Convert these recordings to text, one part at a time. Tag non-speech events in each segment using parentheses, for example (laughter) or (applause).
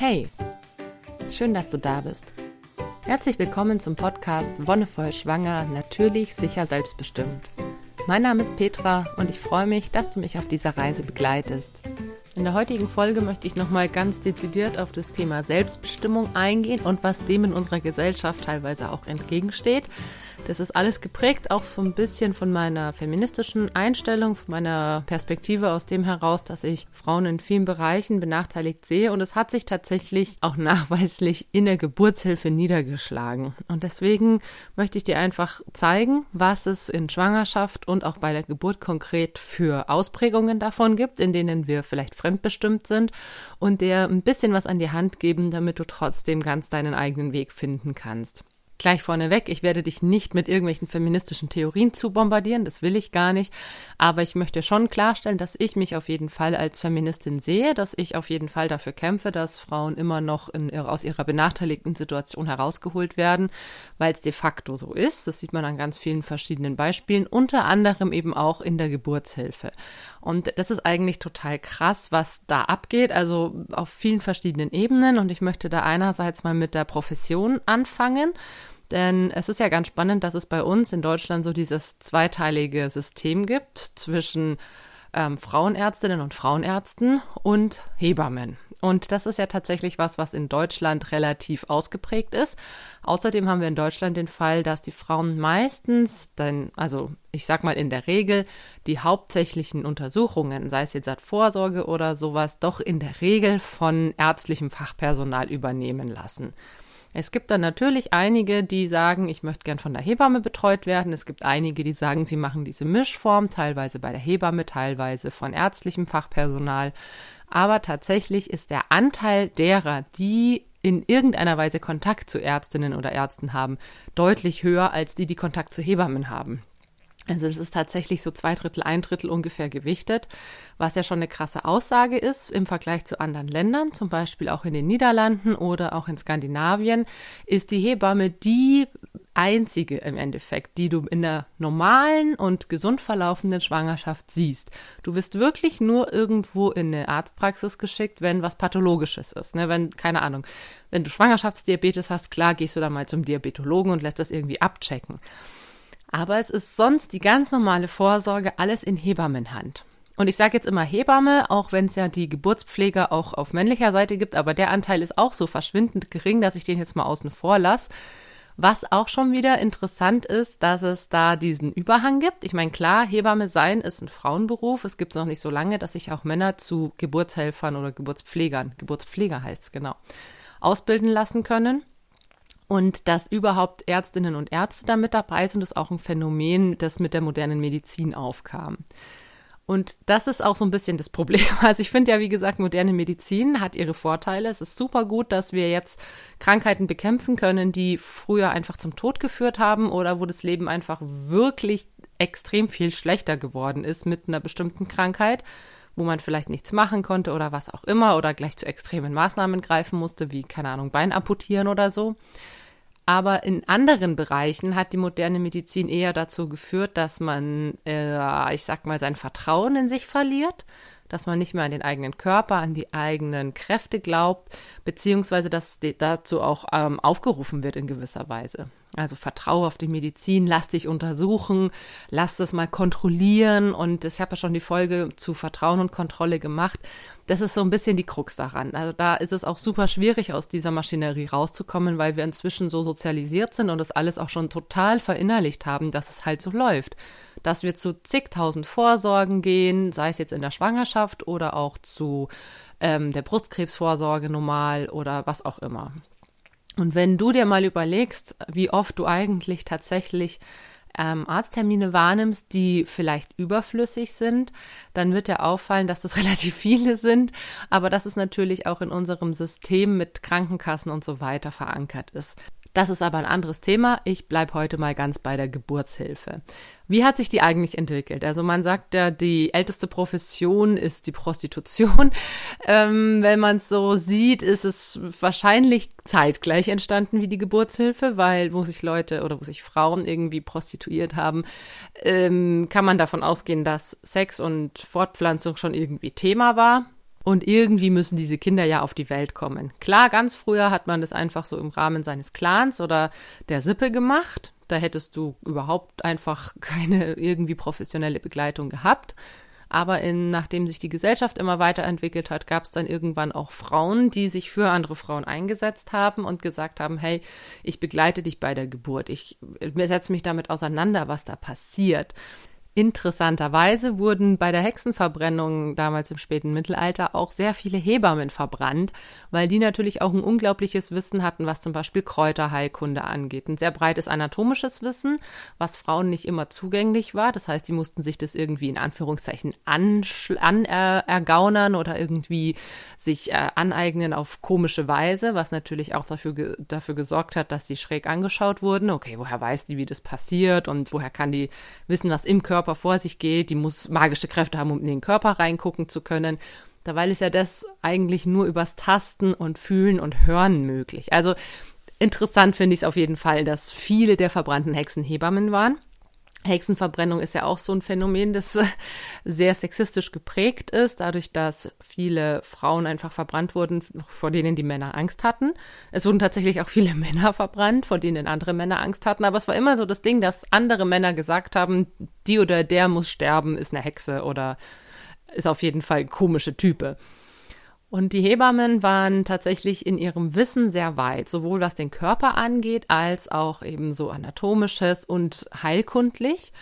Hey, schön, dass du da bist. Herzlich willkommen zum Podcast Wonnevoll Schwanger, natürlich, sicher, selbstbestimmt. Mein Name ist Petra und ich freue mich, dass du mich auf dieser Reise begleitest. In der heutigen Folge möchte ich nochmal ganz dezidiert auf das Thema Selbstbestimmung eingehen und was dem in unserer Gesellschaft teilweise auch entgegensteht. Das ist alles geprägt auch so ein bisschen von meiner feministischen Einstellung, von meiner Perspektive aus dem heraus, dass ich Frauen in vielen Bereichen benachteiligt sehe. Und es hat sich tatsächlich auch nachweislich in der Geburtshilfe niedergeschlagen. Und deswegen möchte ich dir einfach zeigen, was es in Schwangerschaft und auch bei der Geburt konkret für Ausprägungen davon gibt, in denen wir vielleicht fremdbestimmt sind und dir ein bisschen was an die Hand geben, damit du trotzdem ganz deinen eigenen Weg finden kannst. Gleich vorneweg, ich werde dich nicht mit irgendwelchen feministischen Theorien zu bombardieren, das will ich gar nicht. Aber ich möchte schon klarstellen, dass ich mich auf jeden Fall als Feministin sehe, dass ich auf jeden Fall dafür kämpfe, dass Frauen immer noch in, aus ihrer benachteiligten Situation herausgeholt werden, weil es de facto so ist. Das sieht man an ganz vielen verschiedenen Beispielen, unter anderem eben auch in der Geburtshilfe. Und das ist eigentlich total krass, was da abgeht, also auf vielen verschiedenen Ebenen. Und ich möchte da einerseits mal mit der Profession anfangen denn es ist ja ganz spannend, dass es bei uns in Deutschland so dieses zweiteilige System gibt zwischen ähm, Frauenärztinnen und Frauenärzten und Hebammen. Und das ist ja tatsächlich was, was in Deutschland relativ ausgeprägt ist. Außerdem haben wir in Deutschland den Fall, dass die Frauen meistens, dann, also ich sag mal in der Regel, die hauptsächlichen Untersuchungen, sei es jetzt als Vorsorge oder sowas, doch in der Regel von ärztlichem Fachpersonal übernehmen lassen. Es gibt dann natürlich einige, die sagen, ich möchte gern von der Hebamme betreut werden. Es gibt einige, die sagen, sie machen diese Mischform, teilweise bei der Hebamme, teilweise von ärztlichem Fachpersonal. Aber tatsächlich ist der Anteil derer, die in irgendeiner Weise Kontakt zu Ärztinnen oder Ärzten haben, deutlich höher als die, die Kontakt zu Hebammen haben. Also es ist tatsächlich so zwei Drittel, ein Drittel ungefähr gewichtet, was ja schon eine krasse Aussage ist im Vergleich zu anderen Ländern, zum Beispiel auch in den Niederlanden oder auch in Skandinavien, ist die Hebamme die einzige im Endeffekt, die du in der normalen und gesund verlaufenden Schwangerschaft siehst. Du wirst wirklich nur irgendwo in eine Arztpraxis geschickt, wenn was Pathologisches ist. Ne? Wenn, keine Ahnung, wenn du Schwangerschaftsdiabetes hast, klar gehst du dann mal zum Diabetologen und lässt das irgendwie abchecken. Aber es ist sonst die ganz normale Vorsorge alles in Hebammenhand. Und ich sage jetzt immer Hebamme, auch wenn es ja die Geburtspfleger auch auf männlicher Seite gibt, aber der Anteil ist auch so verschwindend gering, dass ich den jetzt mal außen vor lasse. Was auch schon wieder interessant ist, dass es da diesen Überhang gibt. Ich meine, klar, Hebamme sein ist ein Frauenberuf. Es gibt es noch nicht so lange, dass sich auch Männer zu Geburtshelfern oder Geburtspflegern, Geburtspfleger heißt es genau, ausbilden lassen können. Und dass überhaupt Ärztinnen und Ärzte da mit dabei sind, ist auch ein Phänomen, das mit der modernen Medizin aufkam. Und das ist auch so ein bisschen das Problem. (laughs) Also ich finde ja, wie gesagt, moderne Medizin hat ihre Vorteile. Es ist super gut, dass wir jetzt Krankheiten bekämpfen können, die früher einfach zum Tod geführt haben oder wo das Leben einfach wirklich extrem viel schlechter geworden ist mit einer bestimmten Krankheit, wo man vielleicht nichts machen konnte oder was auch immer oder gleich zu extremen Maßnahmen greifen musste, wie, keine Ahnung, Bein amputieren oder so. Aber in anderen Bereichen hat die moderne Medizin eher dazu geführt, dass man, äh, ich sag mal, sein Vertrauen in sich verliert, dass man nicht mehr an den eigenen Körper, an die eigenen Kräfte glaubt, beziehungsweise dass dazu auch ähm, aufgerufen wird in gewisser Weise. Also vertraue auf die Medizin, lass dich untersuchen, lass das mal kontrollieren. Und ich habe ja schon die Folge zu Vertrauen und Kontrolle gemacht. Das ist so ein bisschen die Krux daran. Also da ist es auch super schwierig, aus dieser Maschinerie rauszukommen, weil wir inzwischen so sozialisiert sind und das alles auch schon total verinnerlicht haben, dass es halt so läuft. Dass wir zu zigtausend Vorsorgen gehen, sei es jetzt in der Schwangerschaft oder auch zu ähm, der Brustkrebsvorsorge normal oder was auch immer. Und wenn du dir mal überlegst, wie oft du eigentlich tatsächlich ähm, Arzttermine wahrnimmst, die vielleicht überflüssig sind, dann wird dir auffallen, dass das (laughs) relativ viele sind, aber dass es natürlich auch in unserem System mit Krankenkassen und so weiter verankert ist. Das ist aber ein anderes Thema. Ich bleibe heute mal ganz bei der Geburtshilfe. Wie hat sich die eigentlich entwickelt? Also man sagt ja, die älteste Profession ist die Prostitution. (laughs) Ähm, wenn man es so sieht, ist es wahrscheinlich zeitgleich entstanden wie die Geburtshilfe, weil wo sich Leute oder wo sich Frauen irgendwie prostituiert haben, ähm, kann man davon ausgehen, dass Sex und Fortpflanzung schon irgendwie Thema war Und irgendwie müssen diese Kinder ja auf die Welt kommen. Klar, ganz früher hat man das einfach so im Rahmen seines Clans oder der Sippe gemacht. Da hättest du überhaupt einfach (laughs) keine irgendwie professionelle Begleitung gehabt. Aber in, nachdem sich die Gesellschaft immer weiterentwickelt hat, gab es dann irgendwann auch Frauen, die sich für andere Frauen eingesetzt haben und gesagt haben, hey, ich begleite dich bei der Geburt. Ich setze mich damit auseinander, was da passiert. Interessanterweise wurden bei der Hexenverbrennung damals im späten Mittelalter auch sehr viele Hebammen verbrannt, weil die natürlich auch ein unglaubliches Wissen hatten, was zum Beispiel Kräuterheilkunde angeht. Ein sehr breites anatomisches Wissen, was Frauen nicht immer zugänglich war. Das heißt, sie mussten sich das irgendwie in Anführungszeichen anergaunern oder irgendwie sich äh, aneignen auf komische Weise, was natürlich auch dafür, dafür gesorgt hat, dass sie schräg angeschaut wurden. Okay, woher weiß die, wie das passiert und woher kann die wissen, was im Körper Körper vor sich geht, die muss magische Kräfte haben, um in den Körper reingucken zu können. Dabei ist ja das eigentlich nur übers Tasten und Fühlen und Hören möglich. Also interessant finde ich es auf jeden Fall, dass viele der verbrannten Hexen Hebammen waren. Hexenverbrennung ist ja auch so ein Phänomen, das (laughs) sehr sexistisch geprägt ist, dadurch, dass viele Frauen einfach verbrannt wurden, vor denen die Männer Angst hatten. Es wurden tatsächlich auch viele (laughs) Männer verbrannt, vor denen andere Männer Angst hatten. Aber es war immer so das Ding, dass andere Männer gesagt haben, die oder der muss sterben, ist eine Hexe oder ist auf jeden Fall komische Type. Und die Hebammen waren tatsächlich in ihrem Wissen sehr weit, sowohl was den Körper angeht, als auch eben so anatomisches und heilkundlich.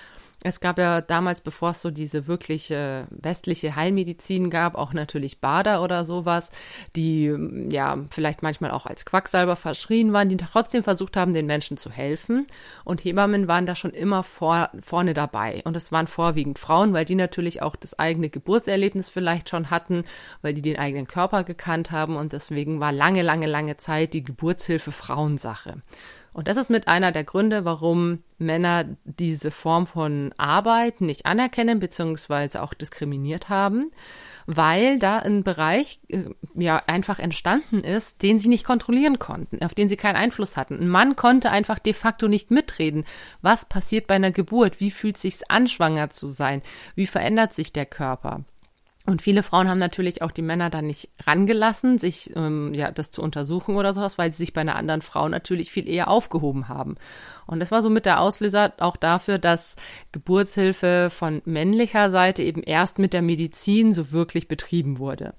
Es gab ja damals, bevor es so diese wirkliche westliche Heilmedizin gab, auch natürlich Bader oder sowas, die ja vielleicht manchmal auch als Quacksalber verschrien waren, die trotzdem versucht haben, den Menschen zu helfen. Und Hebammen waren da schon immer vor, vorne dabei. Und es waren vorwiegend Frauen, weil die natürlich auch das eigene Geburtserlebnis vielleicht schon hatten, weil die den eigenen Körper gekannt haben. Und deswegen war lange, lange, lange Zeit die Geburtshilfe Frauensache. Und das ist mit einer der Gründe, warum Männer diese Form von Arbeit nicht anerkennen bzw. auch diskriminiert haben, weil da ein Bereich äh, ja einfach entstanden ist, den sie nicht kontrollieren konnten, auf den sie keinen Einfluss hatten. Ein Mann konnte einfach de facto nicht mitreden. Was passiert bei einer Geburt? Wie fühlt sich's an, schwanger zu sein? Wie verändert sich der Körper? Und viele Frauen haben natürlich auch die Männer dann nicht rangelassen, sich ähm, ja das zu untersuchen oder sowas, weil sie sich bei einer anderen Frau natürlich viel eher aufgehoben haben. Und das war so mit der Auslöser auch dafür, dass Geburtshilfe von männlicher Seite eben erst mit der Medizin so wirklich betrieben wurde.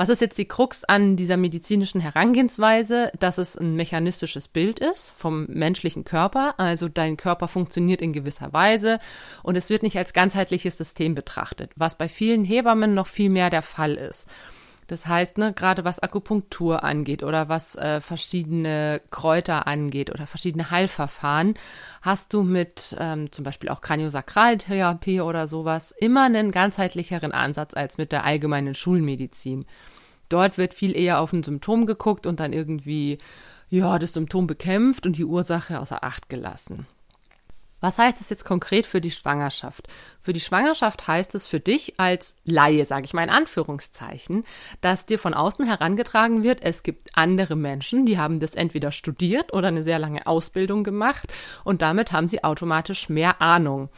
Was ist jetzt die Krux an dieser medizinischen Herangehensweise? Dass es ein mechanistisches Bild ist vom menschlichen Körper. Also dein Körper funktioniert in gewisser Weise und es wird nicht als ganzheitliches System betrachtet, was bei vielen Hebammen noch viel mehr der Fall ist. Das heißt, ne, gerade was Akupunktur angeht oder was äh, verschiedene Kräuter angeht oder verschiedene Heilverfahren, hast du mit ähm, zum Beispiel auch Kraniosakraltherapie oder sowas immer einen ganzheitlicheren Ansatz als mit der allgemeinen Schulmedizin. Dort wird viel eher auf ein Symptom geguckt und dann irgendwie, ja, das Symptom bekämpft und die Ursache außer Acht gelassen. Was heißt das jetzt konkret für die Schwangerschaft? Für die Schwangerschaft heißt es für dich als Laie, sage ich mal in Anführungszeichen, dass dir von außen herangetragen wird, es gibt andere Menschen, die haben das entweder studiert oder eine sehr lange Ausbildung gemacht und damit haben sie automatisch mehr Ahnung.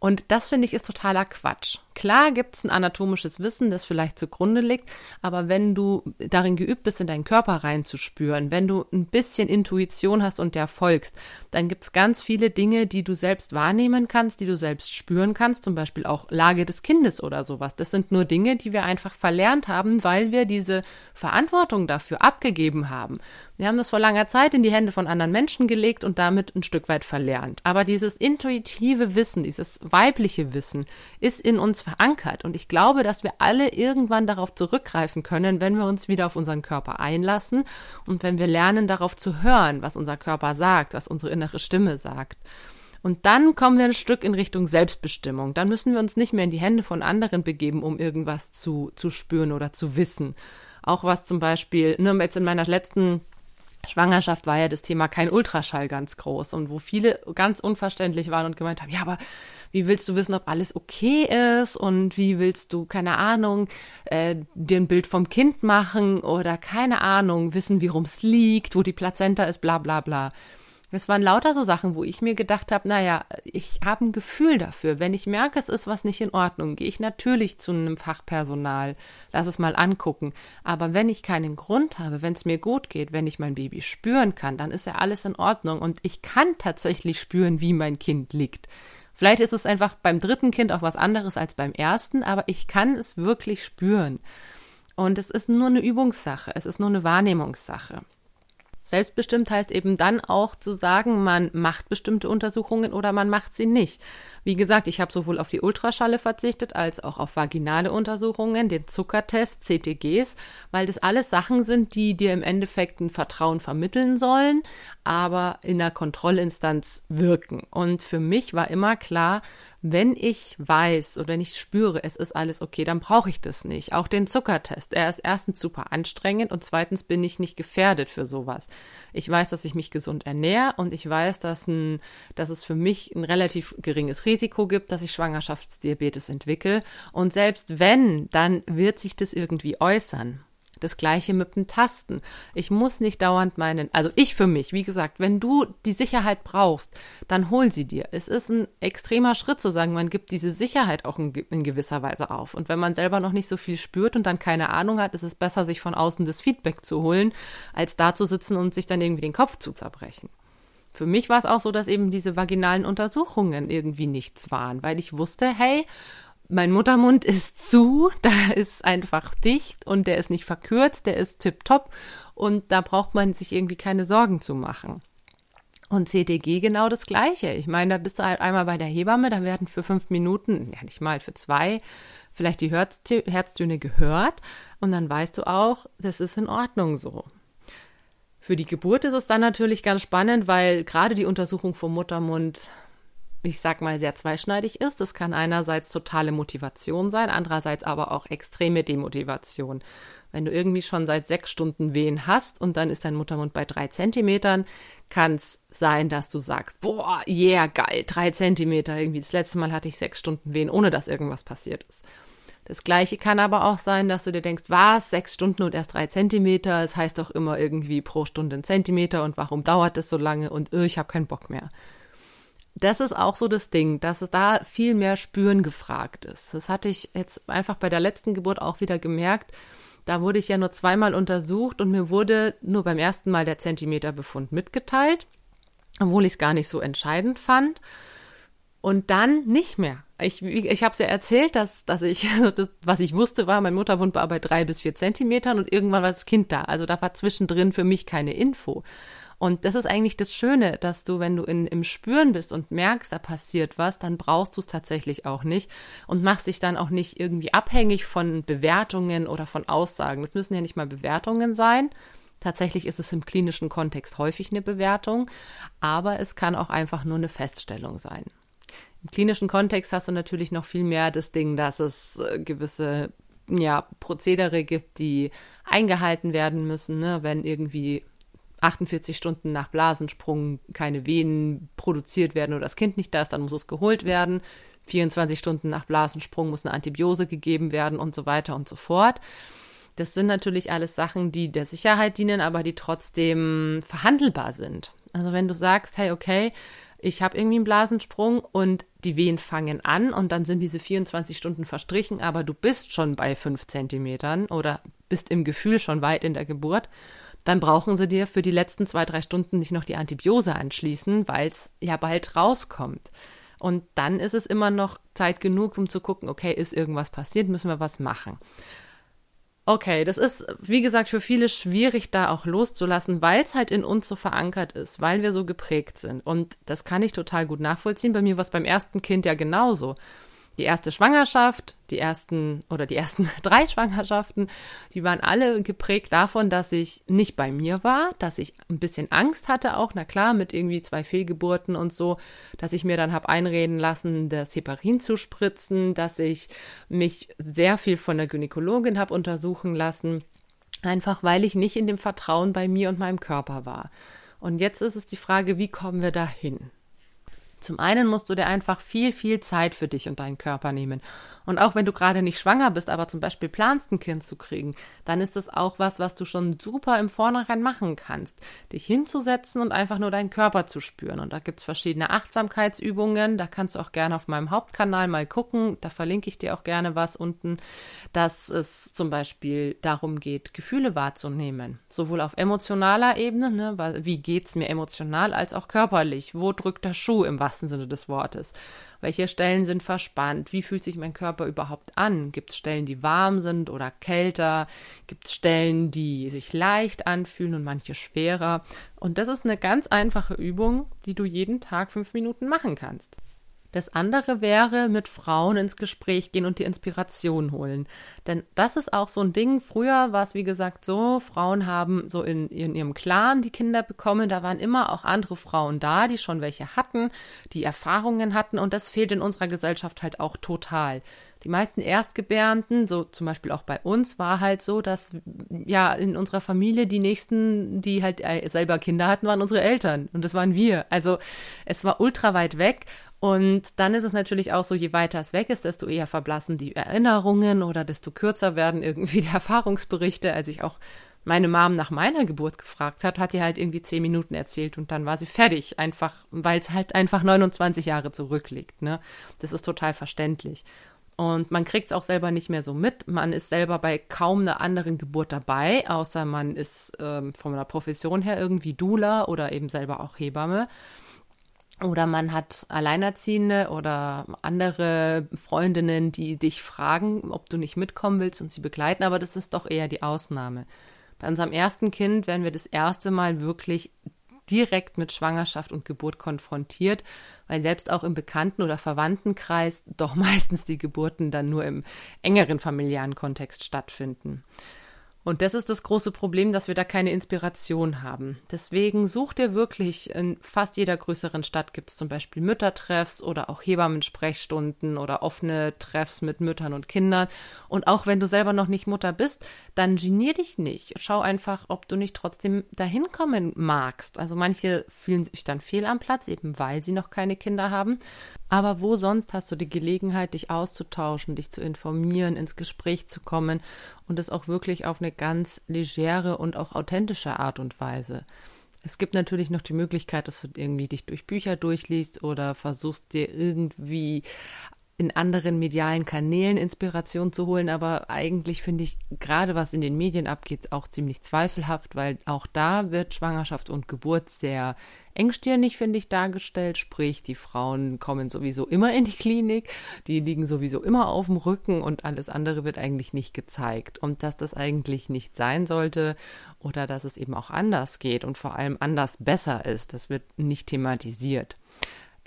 Und das finde ich ist totaler Quatsch. Klar gibt es ein anatomisches Wissen, das vielleicht zugrunde liegt, aber wenn du darin geübt bist, in deinen Körper reinzuspüren, wenn du ein bisschen Intuition hast und der folgst, dann gibt es ganz viele Dinge, die du selbst wahrnehmen kannst, die du selbst spüren kannst, zum Beispiel auch Lage des Kindes oder sowas. Das sind nur Dinge, die wir einfach verlernt haben, weil wir diese Verantwortung dafür abgegeben haben. Wir haben das vor langer Zeit in die Hände von anderen Menschen gelegt und damit ein Stück weit verlernt. Aber dieses intuitive Wissen, dieses weibliche Wissen ist in uns verankert. Und ich glaube, dass wir alle irgendwann darauf zurückgreifen können, wenn wir uns wieder auf unseren Körper einlassen und wenn wir lernen, darauf zu hören, was unser Körper sagt, was unsere innere Stimme sagt. Und dann kommen wir ein Stück in Richtung Selbstbestimmung. Dann müssen wir uns nicht mehr in die Hände von anderen begeben, um irgendwas zu, zu spüren oder zu wissen. Auch was zum Beispiel, nur jetzt in meiner letzten Schwangerschaft war ja das Thema kein Ultraschall ganz groß. Und wo viele ganz unverständlich waren und gemeint haben, ja, aber wie willst du wissen, ob alles okay ist? Und wie willst du, keine Ahnung, äh, dir ein Bild vom Kind machen? Oder keine Ahnung, wissen, wie es liegt, wo die Plazenta ist, bla bla bla. Es waren lauter so Sachen, wo ich mir gedacht habe, naja, ich habe ein Gefühl dafür. Wenn ich merke, es ist was nicht in Ordnung, gehe ich natürlich zu einem Fachpersonal, lass es mal angucken. Aber wenn ich keinen Grund habe, wenn es mir gut geht, wenn ich mein Baby spüren kann, dann ist ja alles in Ordnung. Und ich kann tatsächlich spüren, wie mein Kind liegt. Vielleicht ist es einfach beim dritten Kind auch was anderes als beim ersten, aber ich kann es wirklich spüren. Und es ist nur eine Übungssache, es ist nur eine Wahrnehmungssache. Selbstbestimmt heißt eben dann auch zu sagen, man macht bestimmte Untersuchungen oder man macht sie nicht. Wie gesagt, ich habe sowohl auf die Ultraschalle verzichtet als auch auf vaginale Untersuchungen, den Zuckertest, CTGs, weil das alles Sachen sind, die dir im Endeffekt ein Vertrauen vermitteln sollen, aber in der Kontrollinstanz wirken. Und für mich war immer klar, wenn ich weiß oder nicht spüre, es ist alles okay, dann brauche ich das nicht. Auch den Zuckertest. Er ist erstens super anstrengend und zweitens bin ich nicht gefährdet für sowas. Ich weiß, dass ich mich gesund ernähre und ich weiß, dass, ein, dass es für mich ein relativ geringes Risiko gibt, dass ich Schwangerschaftsdiabetes entwickle. Und selbst wenn, dann wird sich das irgendwie äußern. Das gleiche mit dem Tasten. Ich muss nicht dauernd meinen, also ich für mich, wie gesagt, wenn du die Sicherheit brauchst, dann hol sie dir. Es ist ein extremer Schritt zu sagen, man gibt diese Sicherheit auch in, in gewisser Weise auf. Und wenn man selber noch nicht so viel spürt und dann keine Ahnung hat, ist es besser, sich von außen das Feedback zu holen, als da zu sitzen und sich dann irgendwie den Kopf zu zerbrechen. Für mich war es auch so, dass eben diese vaginalen Untersuchungen irgendwie nichts waren, weil ich wusste, hey, mein Muttermund ist zu, (laughs) da ist einfach dicht und der ist nicht verkürzt, der ist tipptopp und da braucht man sich irgendwie keine Sorgen zu machen. Und CTG genau das Gleiche. Ich meine, da bist du halt einmal bei der Hebamme, da werden für fünf Minuten, ja nicht mal für zwei, vielleicht die Herztöne gehört und dann weißt du auch, das ist in Ordnung so. Für die Geburt ist es dann natürlich ganz spannend, weil gerade die Untersuchung vom Muttermund ich sag mal, sehr zweischneidig ist. Das kann einerseits totale Motivation sein, andererseits aber auch extreme Demotivation. Wenn du irgendwie schon seit sechs Stunden Wehen hast und dann ist dein Muttermund bei drei Zentimetern, kann es sein, dass du sagst, boah, yeah, geil, drei Zentimeter. Irgendwie das letzte Mal hatte ich sechs Stunden Wehen, ohne dass irgendwas passiert ist. Das gleiche kann aber auch sein, dass du dir denkst, was, sechs Stunden und erst drei Zentimeter, es das heißt doch immer irgendwie pro Stunde ein Zentimeter und warum dauert das so lange und oh, ich habe keinen Bock mehr das ist auch so das Ding, dass es da viel mehr Spüren gefragt ist. Das hatte ich jetzt einfach bei der letzten Geburt auch wieder gemerkt. Da wurde ich ja nur zweimal untersucht und mir wurde nur beim ersten Mal der Zentimeterbefund mitgeteilt, obwohl ich es gar nicht so entscheidend fand. Und dann nicht mehr. Ich, ich habe es ja erzählt, dass, dass ich, (laughs) das, was ich wusste, war, mein Mutterwund war bei drei bis vier Zentimetern und irgendwann war das Kind da. Also da war zwischendrin für mich keine Info. Und das ist eigentlich das Schöne, dass du, wenn du in, im Spüren bist und merkst, da passiert was, dann brauchst du es tatsächlich auch nicht und machst dich dann auch nicht irgendwie abhängig von Bewertungen oder von Aussagen. Das müssen ja nicht mal Bewertungen sein. Tatsächlich ist es im klinischen Kontext häufig eine Bewertung, aber es kann auch einfach nur eine Feststellung sein. Im klinischen Kontext hast du natürlich noch viel mehr das Ding, dass es äh, gewisse ja, Prozedere gibt, die eingehalten werden müssen, ne? wenn irgendwie 48 Stunden nach Blasensprung keine Venen produziert werden oder das Kind nicht da ist, dann muss es geholt werden. 24 Stunden nach Blasensprung muss eine Antibiose gegeben werden und so weiter und so fort. Das sind natürlich alles Sachen, die der Sicherheit dienen, aber die trotzdem verhandelbar sind. Also wenn du sagst, hey, okay, ich habe irgendwie einen Blasensprung und die Wehen fangen an und dann sind diese 24 Stunden verstrichen, aber du bist schon bei 5 Zentimetern oder bist im Gefühl schon weit in der Geburt dann brauchen sie dir für die letzten zwei, drei Stunden nicht noch die Antibiose anschließen, weil es ja bald rauskommt. Und dann ist es immer noch Zeit genug, um zu gucken, okay, ist irgendwas passiert, müssen wir was machen. Okay, das ist, wie gesagt, für viele schwierig, da auch loszulassen, weil es halt in uns so verankert ist, weil wir so geprägt sind. Und das kann ich total gut nachvollziehen. Bei mir war es beim ersten Kind ja genauso die erste Schwangerschaft, die ersten oder die ersten (laughs) drei Schwangerschaften, die waren alle geprägt davon, dass ich nicht bei mir war, dass ich ein bisschen Angst hatte auch, na klar, mit irgendwie zwei Fehlgeburten und so, dass ich mir dann habe einreden lassen, das Heparin zu spritzen, dass ich mich sehr viel von der Gynäkologin habe untersuchen lassen, einfach weil ich nicht in dem Vertrauen bei mir und meinem Körper war. Und jetzt ist es die Frage, wie kommen wir da hin? Zum einen musst du dir einfach viel, viel Zeit für dich und deinen Körper nehmen. Und auch wenn du gerade nicht schwanger bist, aber zum Beispiel planst, ein Kind zu kriegen, dann ist das auch was, was du schon super im Vornherein machen kannst. Dich hinzusetzen und einfach nur deinen Körper zu spüren. Und da gibt es verschiedene Achtsamkeitsübungen. Da kannst du auch gerne auf meinem Hauptkanal mal gucken. Da verlinke ich dir auch gerne was unten, dass es zum Beispiel darum geht, Gefühle wahrzunehmen. Sowohl auf emotionaler Ebene, ne, wie es mir emotional, als auch körperlich. Wo drückt der Schuh im wahrsten Sinne des Wortes. Welche Stellen sind verspannt? Wie fühlt sich mein Körper überhaupt an? Gibt es Stellen, die warm sind oder kälter? Gibt es Stellen, die sich leicht anfühlen und manche schwerer? Und das ist eine ganz einfache Übung, die du jeden Tag fünf Minuten machen kannst. Das andere wäre mit Frauen ins Gespräch gehen und die Inspiration holen. Denn das ist auch so ein Ding. Früher war es, wie gesagt, so, Frauen haben so in, in ihrem Clan die Kinder bekommen. Da waren immer auch andere Frauen da, die schon welche hatten, die Erfahrungen hatten. Und das fehlt in unserer Gesellschaft halt auch total. Die meisten Erstgebärenden, so zum Beispiel auch bei uns, war halt so, dass ja in unserer Familie die nächsten, die halt äh, selber Kinder hatten, waren unsere Eltern und das waren wir. Also es war ultra weit weg und dann ist es natürlich auch so, je weiter es weg ist, desto eher verblassen die Erinnerungen oder desto kürzer werden irgendwie (laughs) die Erfahrungsberichte. Als ich auch meine Mom nach meiner Geburt gefragt hat, hat die halt irgendwie zehn Minuten erzählt und dann war sie fertig. Einfach, weil es halt einfach 29 Jahre zurückliegt. Ne? Das ist total verständlich. Und man kriegt es auch selber nicht mehr so mit. Man ist selber bei kaum einer anderen Geburt dabei, außer man ist ähm, von der Profession her irgendwie Dula oder eben selber auch Hebamme. Oder man hat Alleinerziehende oder andere Freundinnen, die dich fragen, ob du nicht mitkommen willst und sie begleiten, aber das ist doch eher die Ausnahme. Bei unserem ersten Kind werden wir das erste Mal wirklich direkt mit Schwangerschaft und Geburt konfrontiert, weil selbst auch im Bekannten- oder Verwandtenkreis doch (laughs) meistens die Geburten dann nur im engeren familiären Kontext stattfinden. Und das ist das große Problem, dass wir da keine Inspiration haben. Deswegen such dir wirklich, in fast jeder größeren Stadt gibt es zum Beispiel Müttertreffs oder auch Hebammensprechstunden oder offene Treffs mit Müttern und Kindern. Und auch wenn du selber noch nicht Mutter bist, dann genier dich nicht. Schau einfach, ob du nicht trotzdem dahin kommen magst. Also manche fühlen sich dann fehl am Platz, eben weil sie noch keine Kinder haben. Aber wo sonst hast du die Gelegenheit, dich auszutauschen, dich zu informieren, ins Gespräch zu kommen und es auch wirklich auf eine ganz legere und auch authentische Art und Weise. Es gibt natürlich noch die Möglichkeit, dass du irgendwie dich durch Bücher durchliest oder versuchst dir irgendwie in anderen medialen Kanälen Inspiration zu holen, aber eigentlich finde ich gerade was in den Medien abgeht auch ziemlich zweifelhaft, weil auch da wird Schwangerschaft und Geburt sehr engstirnig, finde ich, dargestellt. Sprich, die Frauen kommen sowieso immer in die Klinik, die liegen sowieso immer auf dem Rücken und alles andere wird eigentlich nicht gezeigt. Und dass das eigentlich nicht sein sollte oder dass es eben auch anders geht und vor allem anders besser ist, das wird nicht thematisiert.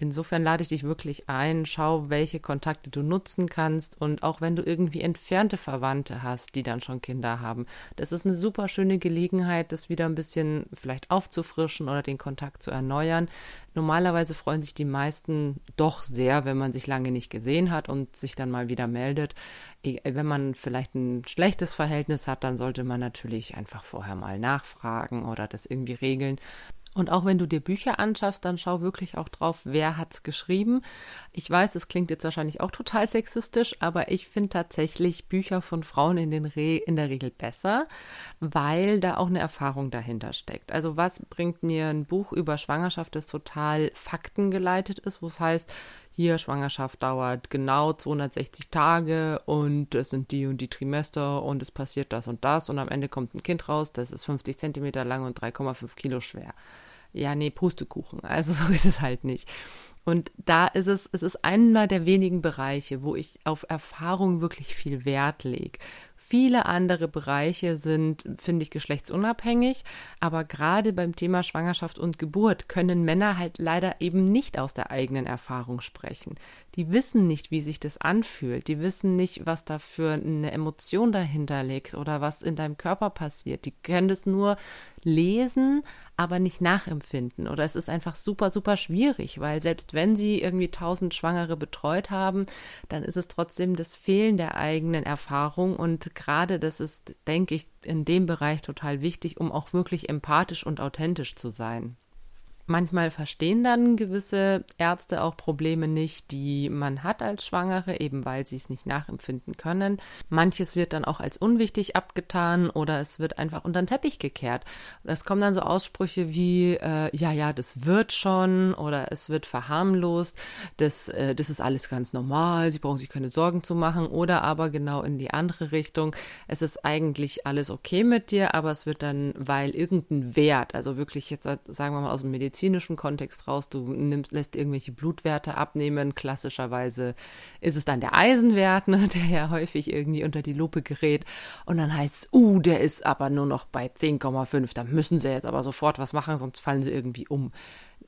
Insofern lade ich dich wirklich ein, schau, welche Kontakte du nutzen kannst und auch wenn du irgendwie entfernte Verwandte hast, die dann schon Kinder haben. Das ist eine super schöne Gelegenheit, das wieder ein bisschen vielleicht aufzufrischen oder den Kontakt zu erneuern. Normalerweise freuen sich die meisten doch sehr, wenn man sich lange nicht gesehen hat und sich dann mal wieder meldet. Wenn man vielleicht ein schlechtes Verhältnis hat, dann sollte man natürlich einfach vorher mal nachfragen oder das irgendwie regeln. Und auch wenn du dir Bücher anschaffst, dann schau wirklich auch drauf, wer hat's geschrieben. Ich weiß, es klingt jetzt wahrscheinlich auch total sexistisch, aber ich finde tatsächlich Bücher von Frauen in, den Re in der Regel besser, weil da auch eine Erfahrung dahinter steckt. Also was bringt mir ein Buch über Schwangerschaft, das total faktengeleitet ist, wo es heißt, hier Schwangerschaft dauert genau 260 Tage und es sind die und die Trimester und es passiert das und das und am Ende kommt ein Kind raus, das ist 50 Zentimeter lang und 3,5 Kilo schwer. Ja, nee, Pustekuchen. Also (laughs) so ist es halt nicht. Und da ist es, es ist einer der wenigen Bereiche, wo ich auf Erfahrung wirklich viel Wert lege. Viele andere Bereiche sind, finde ich, geschlechtsunabhängig, aber gerade beim Thema Schwangerschaft und Geburt können Männer halt leider eben nicht aus der eigenen Erfahrung sprechen. Die wissen nicht, wie sich das anfühlt. Die wissen nicht, was da für eine Emotion dahinter liegt oder was in deinem Körper passiert. Die können das nur lesen, aber nicht nachempfinden. Oder es ist einfach super, super schwierig, weil selbst wenn sie irgendwie tausend Schwangere betreut haben, dann ist es trotzdem das Fehlen der eigenen Erfahrung. Und gerade das ist, denke ich, in dem Bereich total wichtig, um auch wirklich empathisch und authentisch zu sein. Manchmal verstehen dann gewisse Ärzte auch Probleme nicht, die man hat als Schwangere, eben weil sie es nicht nachempfinden können. Manches wird dann auch als unwichtig abgetan oder es wird einfach unter den Teppich gekehrt. Es kommen dann so Aussprüche wie, äh, ja, ja, das wird schon oder es wird verharmlost, das, äh, das ist alles ganz normal, Sie brauchen sich keine Sorgen zu machen oder aber genau in die andere Richtung, es ist eigentlich alles okay mit dir, aber es wird dann, weil irgendein Wert, also wirklich jetzt sagen wir mal aus dem Medizin, medizinischen Kontext raus. Du nimmst, lässt irgendwelche Blutwerte abnehmen. Klassischerweise ist es dann der Eisenwert, ne, (laughs) der ja häufig irgendwie unter die Lupe gerät. Und dann heißt es, uh, der ist aber nur noch bei 10,5. Da müssen sie jetzt aber sofort was machen, sonst fallen sie irgendwie um.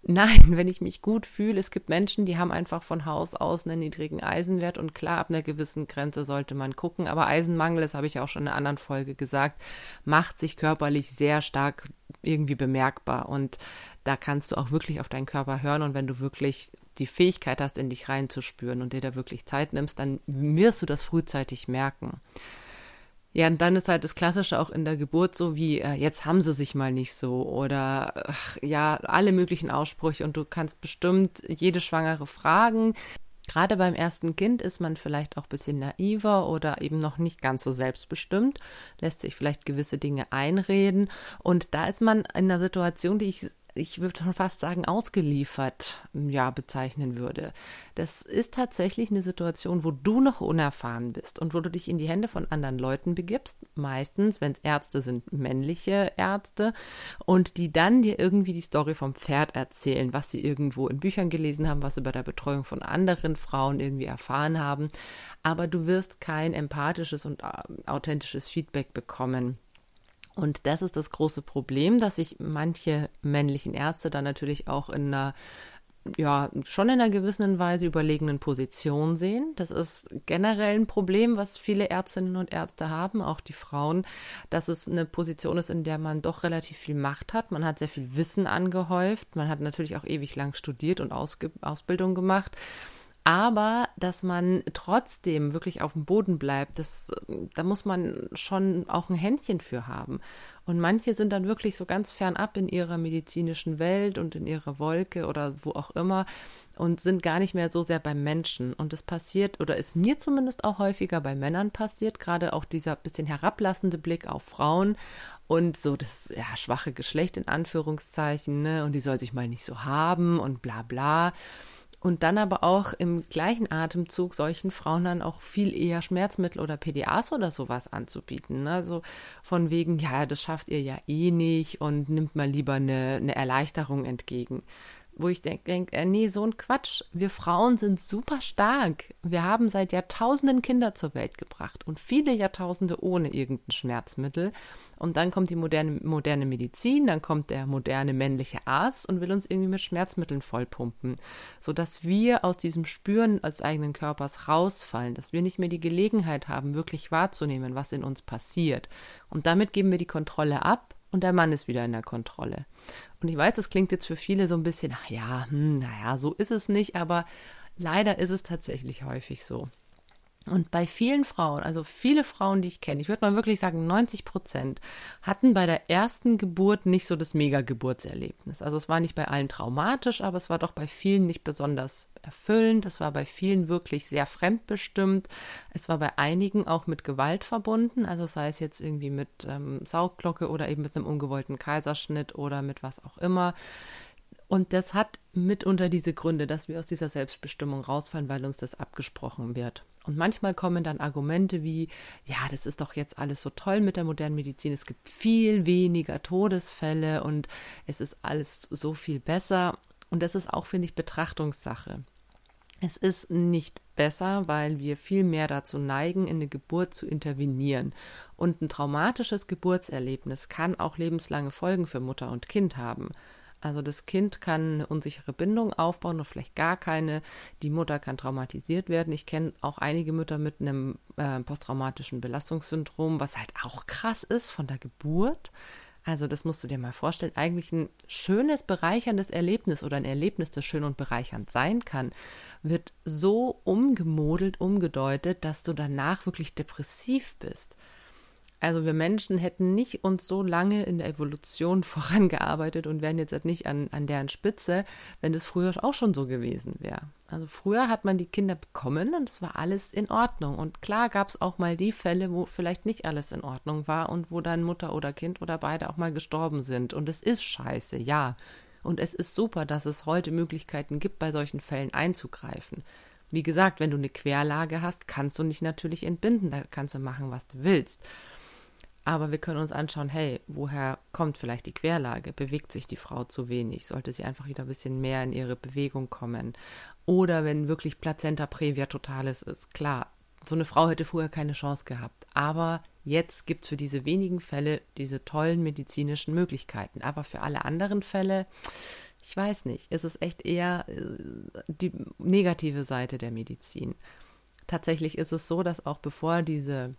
Nein, (laughs) wenn ich mich gut fühle, es gibt Menschen, die haben einfach von Haus aus einen niedrigen Eisenwert und klar, ab einer gewissen Grenze sollte man gucken, aber Eisenmangel, das habe ich auch schon in einer anderen Folge gesagt, macht sich körperlich sehr stark irgendwie bemerkbar. Und da kannst du auch wirklich auf deinen Körper hören. Und wenn du wirklich die Fähigkeit hast, in dich reinzuspüren und dir da wirklich Zeit nimmst, dann wirst du das frühzeitig merken. Ja, und dann ist halt das Klassische auch in der Geburt so wie, äh, jetzt haben sie sich mal nicht so oder ach, ja, alle möglichen Aussprüche und du kannst bestimmt jede Schwangere fragen. Gerade beim ersten Kind ist man vielleicht auch ein bisschen naiver oder eben noch nicht ganz so selbstbestimmt, lässt sich vielleicht gewisse Dinge einreden und da ist man in einer Situation, die ich ich würde schon fast sagen, ausgeliefert ja, bezeichnen würde. Das ist tatsächlich eine Situation, wo du noch unerfahren bist und wo du dich in die Hände von anderen Leuten begibst. Meistens, wenn es Ärzte sind, männliche Ärzte und die dann dir irgendwie die Story vom Pferd erzählen, was sie irgendwo in Büchern gelesen haben, was sie bei der Betreuung von anderen Frauen irgendwie erfahren haben. Aber du wirst kein empathisches und äh, authentisches Feedback bekommen und das ist das große Problem, dass sich manche männlichen Ärzte dann natürlich auch in einer ja, schon in einer gewissen Weise überlegenen Position sehen. Das ist generell ein Problem, was viele Ärztinnen und Ärzte haben, auch die Frauen, dass es eine Position ist, in der man doch relativ viel Macht hat. Man hat sehr viel Wissen angehäuft. Man hat natürlich auch ewig lang studiert und Ausge Ausbildung gemacht aber dass man trotzdem wirklich auf dem Boden bleibt, das, da muss man schon auch ein Händchen für haben. Und manche sind dann wirklich so ganz fernab in ihrer medizinischen Welt und in ihrer Wolke oder wo auch immer und sind gar nicht mehr so sehr beim Menschen. Und es passiert, oder ist mir zumindest auch häufiger bei Männern passiert, gerade auch dieser bisschen herablassende Blick auf Frauen und so das ja, schwache Geschlecht in Anführungszeichen, ne? Und die soll sich mal nicht so haben und bla bla und dann aber auch im gleichen Atemzug solchen Frauen dann auch viel eher Schmerzmittel oder PDAs oder sowas anzubieten. Ne? Also von wegen, ja, das schafft ihr ja eh nicht und nimmt mal lieber eine, eine Erleichterung entgegen wo ich denke, denk, äh, nee, so ein Quatsch. Wir Frauen sind super stark. Wir haben seit Jahrtausenden Kinder zur Welt gebracht und viele Jahrtausende ohne irgendein Schmerzmittel. Und dann kommt die moderne, moderne Medizin, dann kommt der moderne männliche Arzt und will uns irgendwie mit Schmerzmitteln vollpumpen, sodass wir aus diesem Spüren des eigenen Körpers rausfallen, dass wir nicht mehr die Gelegenheit haben, wirklich wahrzunehmen, was in uns passiert. Und damit geben wir die Kontrolle ab und der Mann ist wieder in der Kontrolle. Und ich weiß, das klingt jetzt für viele so ein bisschen, ach ja, hm, naja, so ist es nicht, aber leider ist es tatsächlich häufig so. Und bei vielen Frauen, also viele Frauen, die ich kenne, ich würde mal wirklich sagen, 90 Prozent hatten bei der ersten Geburt nicht so das Mega-Geburtserlebnis. Also es war nicht bei allen traumatisch, aber es war doch bei vielen nicht besonders erfüllend. Es war bei vielen wirklich sehr fremdbestimmt. Es war bei einigen auch mit Gewalt verbunden, also sei es jetzt irgendwie mit ähm, Saugglocke oder eben mit einem ungewollten Kaiserschnitt oder mit was auch immer. Und das hat mitunter diese Gründe, dass wir aus dieser Selbstbestimmung rausfallen, weil uns das abgesprochen wird. Und manchmal kommen dann Argumente wie, ja, das ist doch jetzt alles so toll mit der modernen Medizin, es gibt viel weniger Todesfälle und es ist alles so viel besser. Und das ist auch, finde ich, Betrachtungssache. Es ist nicht besser, weil wir viel mehr dazu neigen, in eine Geburt zu intervenieren. Und ein traumatisches Geburtserlebnis kann auch lebenslange Folgen für Mutter und Kind haben. Also das Kind kann eine unsichere Bindung aufbauen oder vielleicht gar keine. Die Mutter kann traumatisiert werden. Ich kenne auch einige Mütter mit einem äh, posttraumatischen Belastungssyndrom, was halt auch krass ist von der Geburt. Also das musst du dir mal vorstellen. Eigentlich ein schönes, bereicherndes Erlebnis oder ein Erlebnis, das schön und bereichernd sein kann, wird so umgemodelt, umgedeutet, dass du danach wirklich depressiv bist. Also wir Menschen hätten nicht uns so lange in der Evolution (laughs) vorangearbeitet und wären jetzt halt nicht an, an deren Spitze, wenn es früher auch schon so gewesen wäre. Also früher hat man die Kinder bekommen und es war alles in Ordnung. Und klar gab es auch mal die Fälle, wo vielleicht nicht alles in Ordnung war und wo dann Mutter oder Kind oder beide auch mal gestorben sind. Und es ist scheiße, ja. Und es ist super, dass es heute Möglichkeiten gibt, bei solchen Fällen einzugreifen. Wie gesagt, wenn du eine Querlage hast, kannst du nicht natürlich entbinden, da kannst du machen, was du willst. Aber wir können uns anschauen, hey, woher kommt vielleicht die Querlage? Bewegt sich die Frau zu wenig? Sollte sie einfach wieder ein bisschen mehr in ihre Bewegung kommen? Oder wenn wirklich Plazenta previa totales ist, klar, so eine Frau hätte früher keine Chance gehabt. Aber jetzt gibt es für diese wenigen Fälle diese tollen medizinischen Möglichkeiten. Aber für alle anderen Fälle, ich weiß nicht, ist es echt eher äh, die negative Seite der Medizin. Tatsächlich ist es so, dass auch bevor diese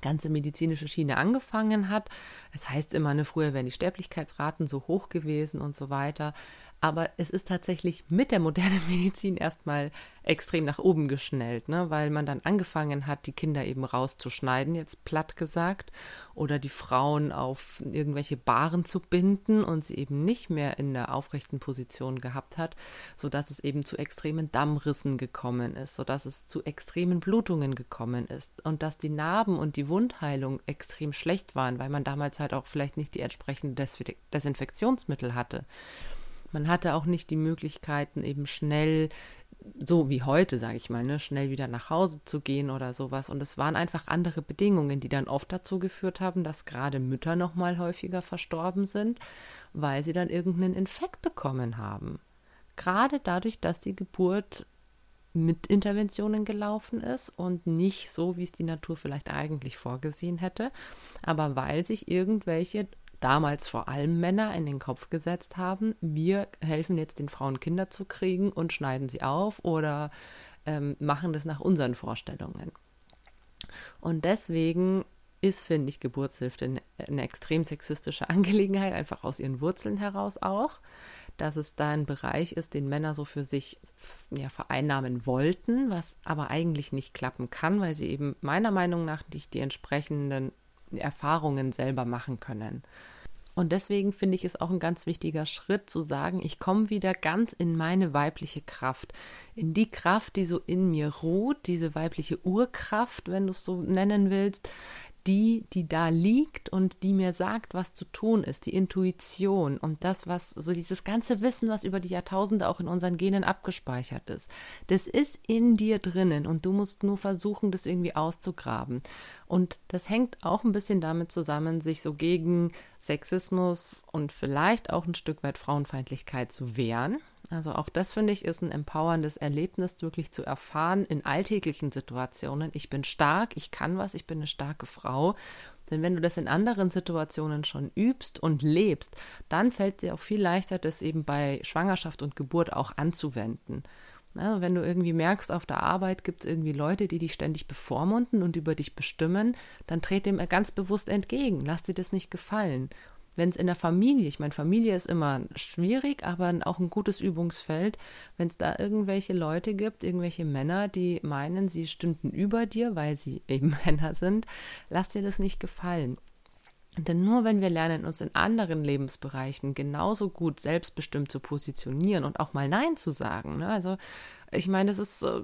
ganze medizinische Schiene angefangen hat. Es das heißt immer, ne, früher wären die Sterblichkeitsraten so hoch gewesen und so weiter. Aber es ist tatsächlich mit der modernen (laughs) Medizin erstmal extrem nach oben geschnellt, ne? weil man dann angefangen hat, die Kinder eben rauszuschneiden, jetzt platt gesagt, oder die Frauen auf irgendwelche Baren zu binden und sie eben nicht mehr in der aufrechten Position gehabt hat, sodass es eben zu extremen Dammrissen gekommen ist, sodass es zu extremen Blutungen gekommen ist und dass die Narben und die Wundheilung extrem schlecht waren, weil man damals halt auch vielleicht nicht die entsprechenden Desinfektionsmittel hatte. Man hatte auch nicht die Möglichkeiten, eben schnell, so wie heute, sage ich mal, ne, schnell wieder nach Hause zu gehen oder sowas. Und es waren einfach andere Bedingungen, die dann oft dazu geführt haben, dass gerade Mütter noch mal häufiger verstorben sind, weil sie dann irgendeinen Infekt bekommen haben. Gerade dadurch, dass die Geburt mit Interventionen gelaufen ist und nicht so, wie es die Natur vielleicht eigentlich vorgesehen hätte, aber weil sich irgendwelche damals vor allem Männer in den Kopf gesetzt haben, wir helfen jetzt den Frauen Kinder zu kriegen und schneiden sie auf oder ähm, machen das nach unseren Vorstellungen. Und deswegen ist, finde ich, Geburtshilfe eine, extrem sexistische (laughs) Angelegenheit, einfach aus ihren Wurzeln heraus auch, dass es da ein Bereich ist, den Männer so für sich ja, vereinnahmen wollten, was aber eigentlich nicht klappen kann, weil sie eben meiner Meinung nach nicht die entsprechenden Erfahrungen selber machen können. Und deswegen finde ich es auch ein ganz wichtiger Schritt zu sagen, ich komme wieder ganz in meine weibliche Kraft, in die Kraft, die so in mir ruht, diese weibliche Urkraft, wenn du es so nennen willst, die, die da liegt und die mir sagt, was zu tun ist, die Intuition und das, was, so dieses ganze Wissen, was über die Jahrtausende auch in unseren Genen abgespeichert ist, das ist in dir drinnen und du musst nur versuchen, das irgendwie auszugraben. Und das hängt auch ein bisschen damit zusammen, sich so gegen Sexismus und vielleicht auch ein Stück weit Frauenfeindlichkeit zu wehren. Also auch das finde ich ist ein empowerndes Erlebnis, wirklich zu erfahren in alltäglichen Situationen. Ich bin stark, ich kann was, ich bin eine starke Frau. Denn wenn du das in anderen Situationen schon übst und lebst, dann fällt dir auch viel leichter, das eben bei Schwangerschaft und Geburt auch anzuwenden. Also wenn du irgendwie merkst, auf der Arbeit gibt es irgendwie Leute, die dich ständig bevormunden und über dich bestimmen, dann tret dem ganz bewusst entgegen. Lass dir das nicht gefallen wenn es in der Familie, ich meine, Familie ist immer schwierig, aber auch ein gutes Übungsfeld, wenn es da irgendwelche Leute gibt, irgendwelche Männer, die meinen, sie stünden über dir, weil sie (laughs) eben Männer sind, lass dir das nicht gefallen. Denn nur wenn wir lernen, uns in anderen Lebensbereichen genauso gut selbstbestimmt zu positionieren und auch mal Nein zu sagen, ne? also ich meine, das ist äh,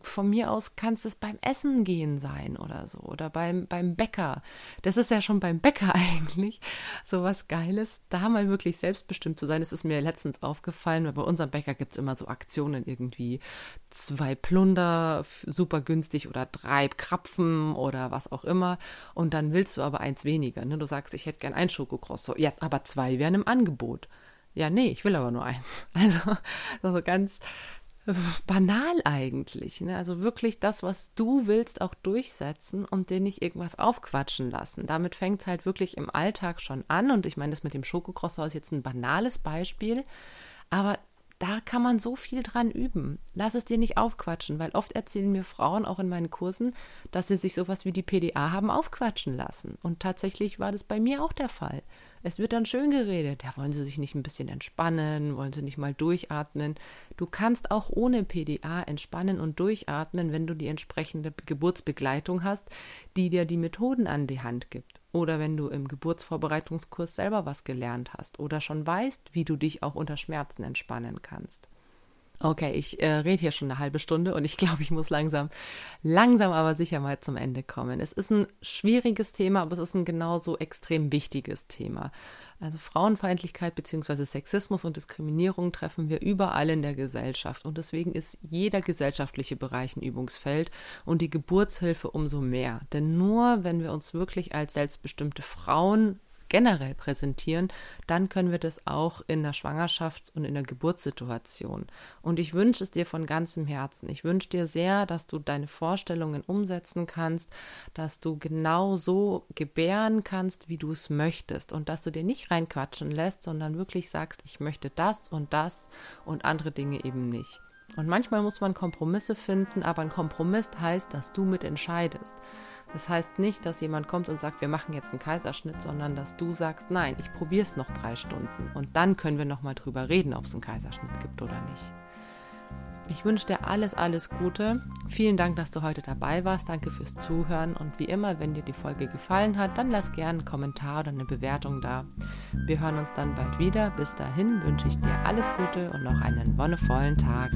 von mir aus kann es beim Essen gehen sein oder so oder beim, beim Bäcker. Das ist ja schon beim Bäcker (laughs) eigentlich so was Geiles, da mal wirklich selbstbestimmt zu sein. Das ist mir letztens aufgefallen, weil bei unserem Bäcker gibt es immer so Aktionen irgendwie zwei Plunder super günstig oder drei Krapfen oder was auch immer und dann willst du aber eins weniger. Ne? Du sagst, ich hätte gern ein Schokokrosso. Ja, aber zwei wären im Angebot. Ja, nee, ich will aber nur eins. (laughs) Also, also ganz, (laughs) banal eigentlich. Ne? Also wirklich das, was du willst, auch durchsetzen und dir nicht irgendwas aufquatschen lassen. Damit fängt es halt wirklich im Alltag schon an. Und ich meine, das mit dem Schokocroissant ist jetzt ein banales Beispiel. Aber da kann man so viel dran üben. Lass es dir nicht aufquatschen, weil oft erzählen mir Frauen auch in meinen Kursen, dass sie sich sowas wie die PDA haben aufquatschen lassen. Und tatsächlich war das bei mir auch der Fall. Es wird dann schön geredet. Ja, wollen sie sich nicht ein bisschen entspannen? Wollen sie nicht mal durchatmen? Du kannst auch ohne PDA entspannen und durchatmen, wenn du die entsprechende Geburtsbegleitung hast, die dir die Methoden an die Hand gibt. Oder wenn du im Geburtsvorbereitungskurs selber was gelernt hast oder schon weißt, wie du dich auch unter Schmerzen entspannen kannst. Okay, ich äh, rede hier schon eine halbe Stunde und ich (laughs) glaube, ich muss langsam, langsam aber sicher mal zum Ende kommen. Es ist ein schwieriges Thema, aber es ist ein genauso extrem wichtiges Thema. Also Frauenfeindlichkeit bzw. Sexismus und Diskriminierung treffen wir überall in der Gesellschaft und deswegen ist jeder gesellschaftliche Bereich ein Übungsfeld und die Geburtshilfe umso mehr. Denn nur wenn wir uns wirklich als selbstbestimmte Frauen generell präsentieren, dann können wir das auch in der Schwangerschafts- und in der Geburtssituation. Und ich wünsche es dir von ganzem Herzen. Ich wünsche dir sehr, dass du deine Vorstellungen umsetzen kannst, dass du genau so gebären kannst, wie du es möchtest und dass du dir nicht reinquatschen lässt, sondern wirklich sagst, ich möchte das und das und andere Dinge eben nicht. Und manchmal muss man Kompromisse finden, aber ein Kompromiss heißt, dass du mitentscheidest. Das heißt nicht, dass jemand kommt und sagt, wir machen jetzt einen Kaiserschnitt, sondern dass du sagst, nein, ich probiere es noch drei Stunden und dann können wir nochmal drüber reden, ob es einen Kaiserschnitt gibt oder nicht. Ich wünsche dir alles, alles Gute. Vielen Dank, dass du heute dabei warst. Danke fürs Zuhören. Und wie immer, wenn dir die Folge gefallen hat, dann lass gerne einen Kommentar oder eine Bewertung da. Wir hören uns dann bald wieder. Bis dahin wünsche ich dir alles Gute und noch einen wonnevollen Tag.